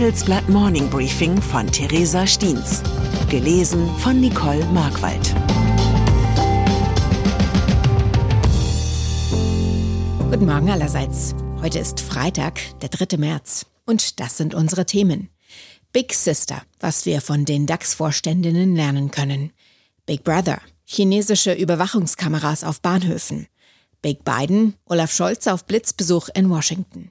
Handelsblatt Morning Briefing von Theresa Stiens. Gelesen von Nicole Markwald. Guten Morgen allerseits. Heute ist Freitag, der 3. März. Und das sind unsere Themen. Big Sister, was wir von den DAX-Vorständinnen lernen können. Big Brother, chinesische Überwachungskameras auf Bahnhöfen. Big Biden, Olaf Scholz auf Blitzbesuch in Washington.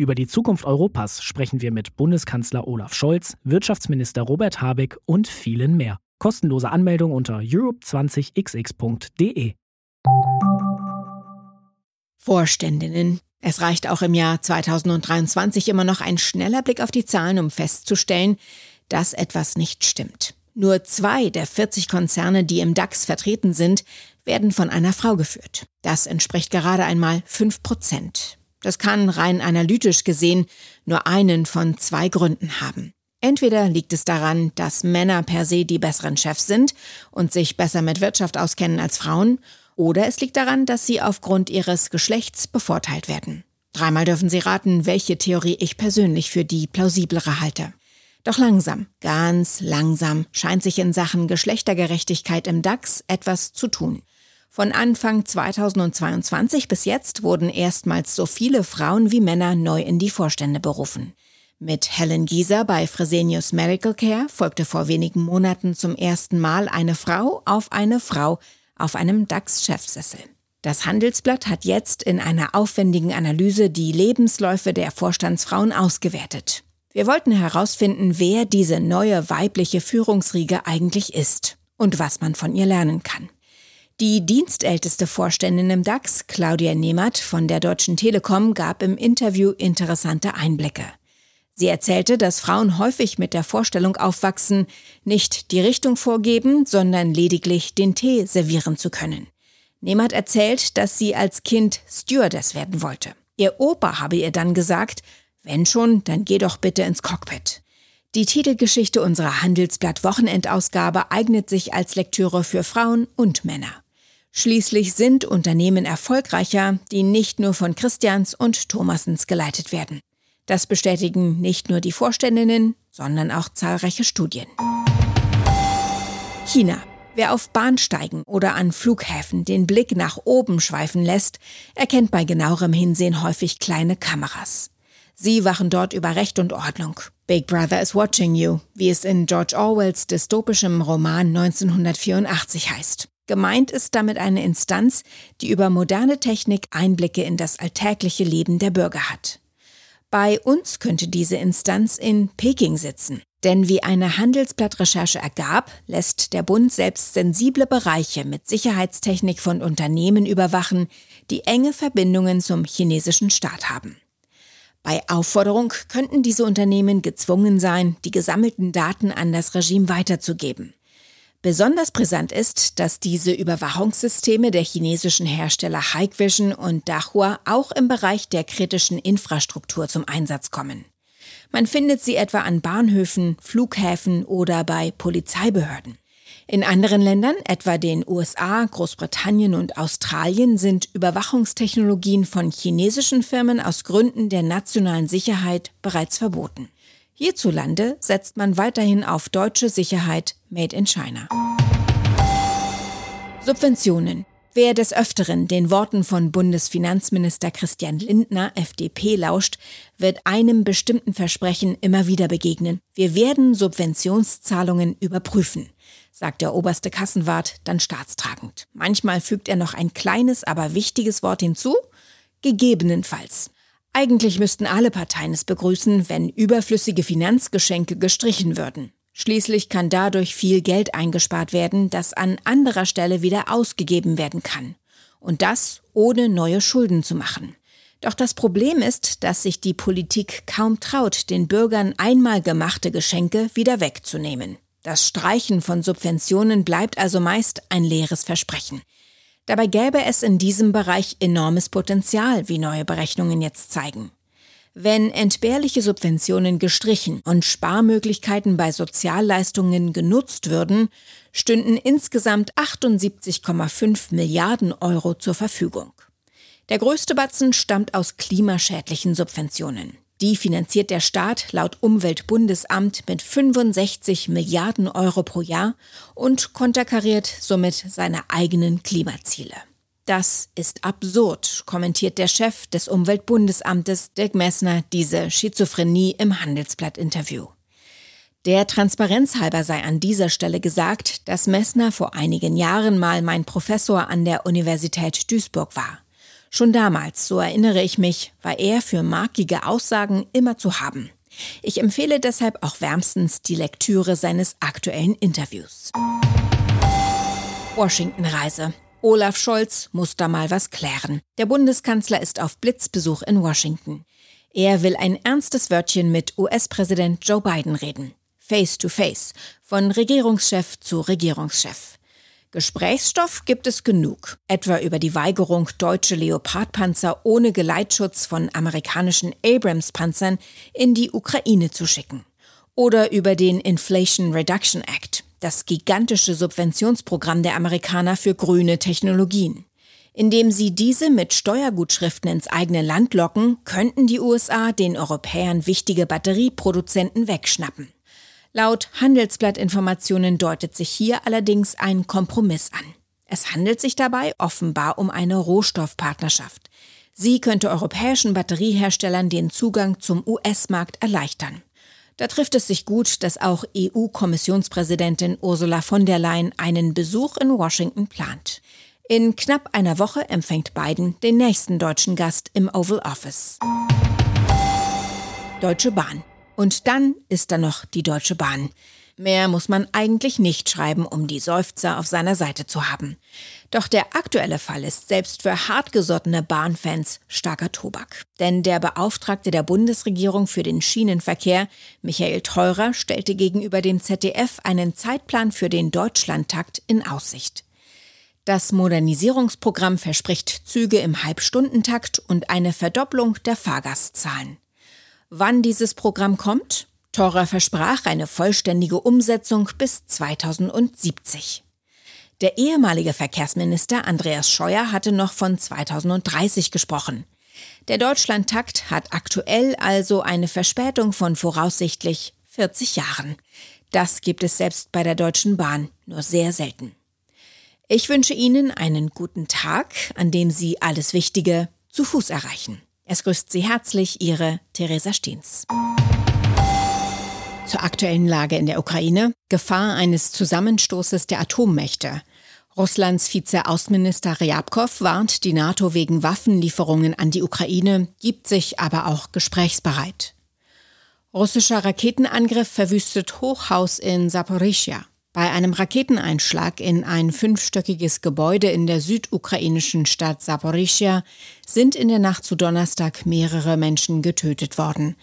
Über die Zukunft Europas sprechen wir mit Bundeskanzler Olaf Scholz, Wirtschaftsminister Robert Habeck und vielen mehr. Kostenlose Anmeldung unter europe20xx.de. Vorständinnen. Es reicht auch im Jahr 2023 immer noch ein schneller Blick auf die Zahlen, um festzustellen, dass etwas nicht stimmt. Nur zwei der 40 Konzerne, die im DAX vertreten sind, werden von einer Frau geführt. Das entspricht gerade einmal 5 Prozent. Das kann rein analytisch gesehen nur einen von zwei Gründen haben. Entweder liegt es daran, dass Männer per se die besseren Chefs sind und sich besser mit Wirtschaft auskennen als Frauen, oder es liegt daran, dass sie aufgrund ihres Geschlechts bevorteilt werden. Dreimal dürfen Sie raten, welche Theorie ich persönlich für die plausiblere halte. Doch langsam, ganz langsam scheint sich in Sachen Geschlechtergerechtigkeit im DAX etwas zu tun. Von Anfang 2022 bis jetzt wurden erstmals so viele Frauen wie Männer neu in die Vorstände berufen. Mit Helen Gieser bei Fresenius Medical Care folgte vor wenigen Monaten zum ersten Mal eine Frau auf eine Frau auf einem DAX-Chefsessel. Das Handelsblatt hat jetzt in einer aufwendigen Analyse die Lebensläufe der Vorstandsfrauen ausgewertet. Wir wollten herausfinden, wer diese neue weibliche Führungsriege eigentlich ist und was man von ihr lernen kann. Die dienstälteste Vorständin im DAX, Claudia Nehmert von der Deutschen Telekom, gab im Interview interessante Einblicke. Sie erzählte, dass Frauen häufig mit der Vorstellung aufwachsen, nicht die Richtung vorgeben, sondern lediglich den Tee servieren zu können. Nehmert erzählt, dass sie als Kind Stewardess werden wollte. Ihr Opa habe ihr dann gesagt, wenn schon, dann geh doch bitte ins Cockpit. Die Titelgeschichte unserer Handelsblatt Wochenendausgabe eignet sich als Lektüre für Frauen und Männer. Schließlich sind Unternehmen erfolgreicher, die nicht nur von Christians und Thomasens geleitet werden. Das bestätigen nicht nur die Vorständinnen, sondern auch zahlreiche Studien. China. Wer auf Bahnsteigen oder an Flughäfen den Blick nach oben schweifen lässt, erkennt bei genauerem Hinsehen häufig kleine Kameras. Sie wachen dort über Recht und Ordnung. Big Brother is watching you, wie es in George Orwells dystopischem Roman 1984 heißt. Gemeint ist damit eine Instanz, die über moderne Technik Einblicke in das alltägliche Leben der Bürger hat. Bei uns könnte diese Instanz in Peking sitzen. Denn wie eine Handelsblattrecherche ergab, lässt der Bund selbst sensible Bereiche mit Sicherheitstechnik von Unternehmen überwachen, die enge Verbindungen zum chinesischen Staat haben. Bei Aufforderung könnten diese Unternehmen gezwungen sein, die gesammelten Daten an das Regime weiterzugeben. Besonders brisant ist, dass diese Überwachungssysteme der chinesischen Hersteller Hikvision und Dahua auch im Bereich der kritischen Infrastruktur zum Einsatz kommen. Man findet sie etwa an Bahnhöfen, Flughäfen oder bei Polizeibehörden. In anderen Ländern, etwa den USA, Großbritannien und Australien, sind Überwachungstechnologien von chinesischen Firmen aus Gründen der nationalen Sicherheit bereits verboten. Hierzulande setzt man weiterhin auf deutsche Sicherheit Made in China. Subventionen. Wer des Öfteren den Worten von Bundesfinanzminister Christian Lindner, FDP, lauscht, wird einem bestimmten Versprechen immer wieder begegnen. Wir werden Subventionszahlungen überprüfen, sagt der oberste Kassenwart dann staatstragend. Manchmal fügt er noch ein kleines, aber wichtiges Wort hinzu, gegebenenfalls. Eigentlich müssten alle Parteien es begrüßen, wenn überflüssige Finanzgeschenke gestrichen würden. Schließlich kann dadurch viel Geld eingespart werden, das an anderer Stelle wieder ausgegeben werden kann. Und das ohne neue Schulden zu machen. Doch das Problem ist, dass sich die Politik kaum traut, den Bürgern einmal gemachte Geschenke wieder wegzunehmen. Das Streichen von Subventionen bleibt also meist ein leeres Versprechen. Dabei gäbe es in diesem Bereich enormes Potenzial, wie neue Berechnungen jetzt zeigen. Wenn entbehrliche Subventionen gestrichen und Sparmöglichkeiten bei Sozialleistungen genutzt würden, stünden insgesamt 78,5 Milliarden Euro zur Verfügung. Der größte Batzen stammt aus klimaschädlichen Subventionen. Die finanziert der Staat laut Umweltbundesamt mit 65 Milliarden Euro pro Jahr und konterkariert somit seine eigenen Klimaziele. Das ist absurd, kommentiert der Chef des Umweltbundesamtes, Dirk Messner, diese Schizophrenie im Handelsblatt-Interview. Der Transparenz halber sei an dieser Stelle gesagt, dass Messner vor einigen Jahren mal mein Professor an der Universität Duisburg war. Schon damals, so erinnere ich mich, war er für markige Aussagen immer zu haben. Ich empfehle deshalb auch wärmstens die Lektüre seines aktuellen Interviews. Washington-Reise. Olaf Scholz muss da mal was klären. Der Bundeskanzler ist auf Blitzbesuch in Washington. Er will ein ernstes Wörtchen mit US-Präsident Joe Biden reden. Face to face, von Regierungschef zu Regierungschef. Gesprächsstoff gibt es genug, etwa über die Weigerung, deutsche Leopardpanzer ohne Geleitschutz von amerikanischen Abrams-Panzern in die Ukraine zu schicken. Oder über den Inflation Reduction Act, das gigantische Subventionsprogramm der Amerikaner für grüne Technologien. Indem sie diese mit Steuergutschriften ins eigene Land locken, könnten die USA den Europäern wichtige Batterieproduzenten wegschnappen. Laut Handelsblattinformationen deutet sich hier allerdings ein Kompromiss an. Es handelt sich dabei offenbar um eine Rohstoffpartnerschaft. Sie könnte europäischen Batterieherstellern den Zugang zum US-Markt erleichtern. Da trifft es sich gut, dass auch EU-Kommissionspräsidentin Ursula von der Leyen einen Besuch in Washington plant. In knapp einer Woche empfängt Biden den nächsten deutschen Gast im Oval Office. Deutsche Bahn. Und dann ist da noch die Deutsche Bahn. Mehr muss man eigentlich nicht schreiben, um die Seufzer auf seiner Seite zu haben. Doch der aktuelle Fall ist selbst für hartgesottene Bahnfans starker Tobak. Denn der Beauftragte der Bundesregierung für den Schienenverkehr, Michael Theurer, stellte gegenüber dem ZDF einen Zeitplan für den Deutschlandtakt in Aussicht. Das Modernisierungsprogramm verspricht Züge im Halbstundentakt und eine Verdopplung der Fahrgastzahlen. Wann dieses Programm kommt? Thora versprach eine vollständige Umsetzung bis 2070. Der ehemalige Verkehrsminister Andreas Scheuer hatte noch von 2030 gesprochen. Der Deutschlandtakt hat aktuell also eine Verspätung von voraussichtlich 40 Jahren. Das gibt es selbst bei der Deutschen Bahn nur sehr selten. Ich wünsche Ihnen einen guten Tag, an dem Sie alles Wichtige zu Fuß erreichen. Es grüßt Sie herzlich Ihre Theresa Steens. Zur aktuellen Lage in der Ukraine. Gefahr eines Zusammenstoßes der Atommächte. Russlands Vizeaußenminister Ryabkov warnt die NATO wegen Waffenlieferungen an die Ukraine, gibt sich aber auch gesprächsbereit. Russischer Raketenangriff verwüstet Hochhaus in Saporischia. Bei einem Raketeneinschlag in ein fünfstöckiges Gebäude in der südukrainischen Stadt Saporischia sind in der Nacht zu Donnerstag mehrere Menschen getötet worden.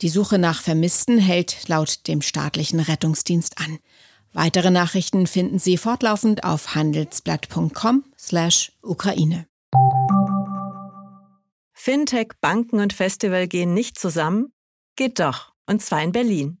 Die Suche nach Vermissten hält laut dem staatlichen Rettungsdienst an. Weitere Nachrichten finden Sie fortlaufend auf handelsblatt.com/Ukraine. Fintech, Banken und Festival gehen nicht zusammen? Geht doch, und zwar in Berlin.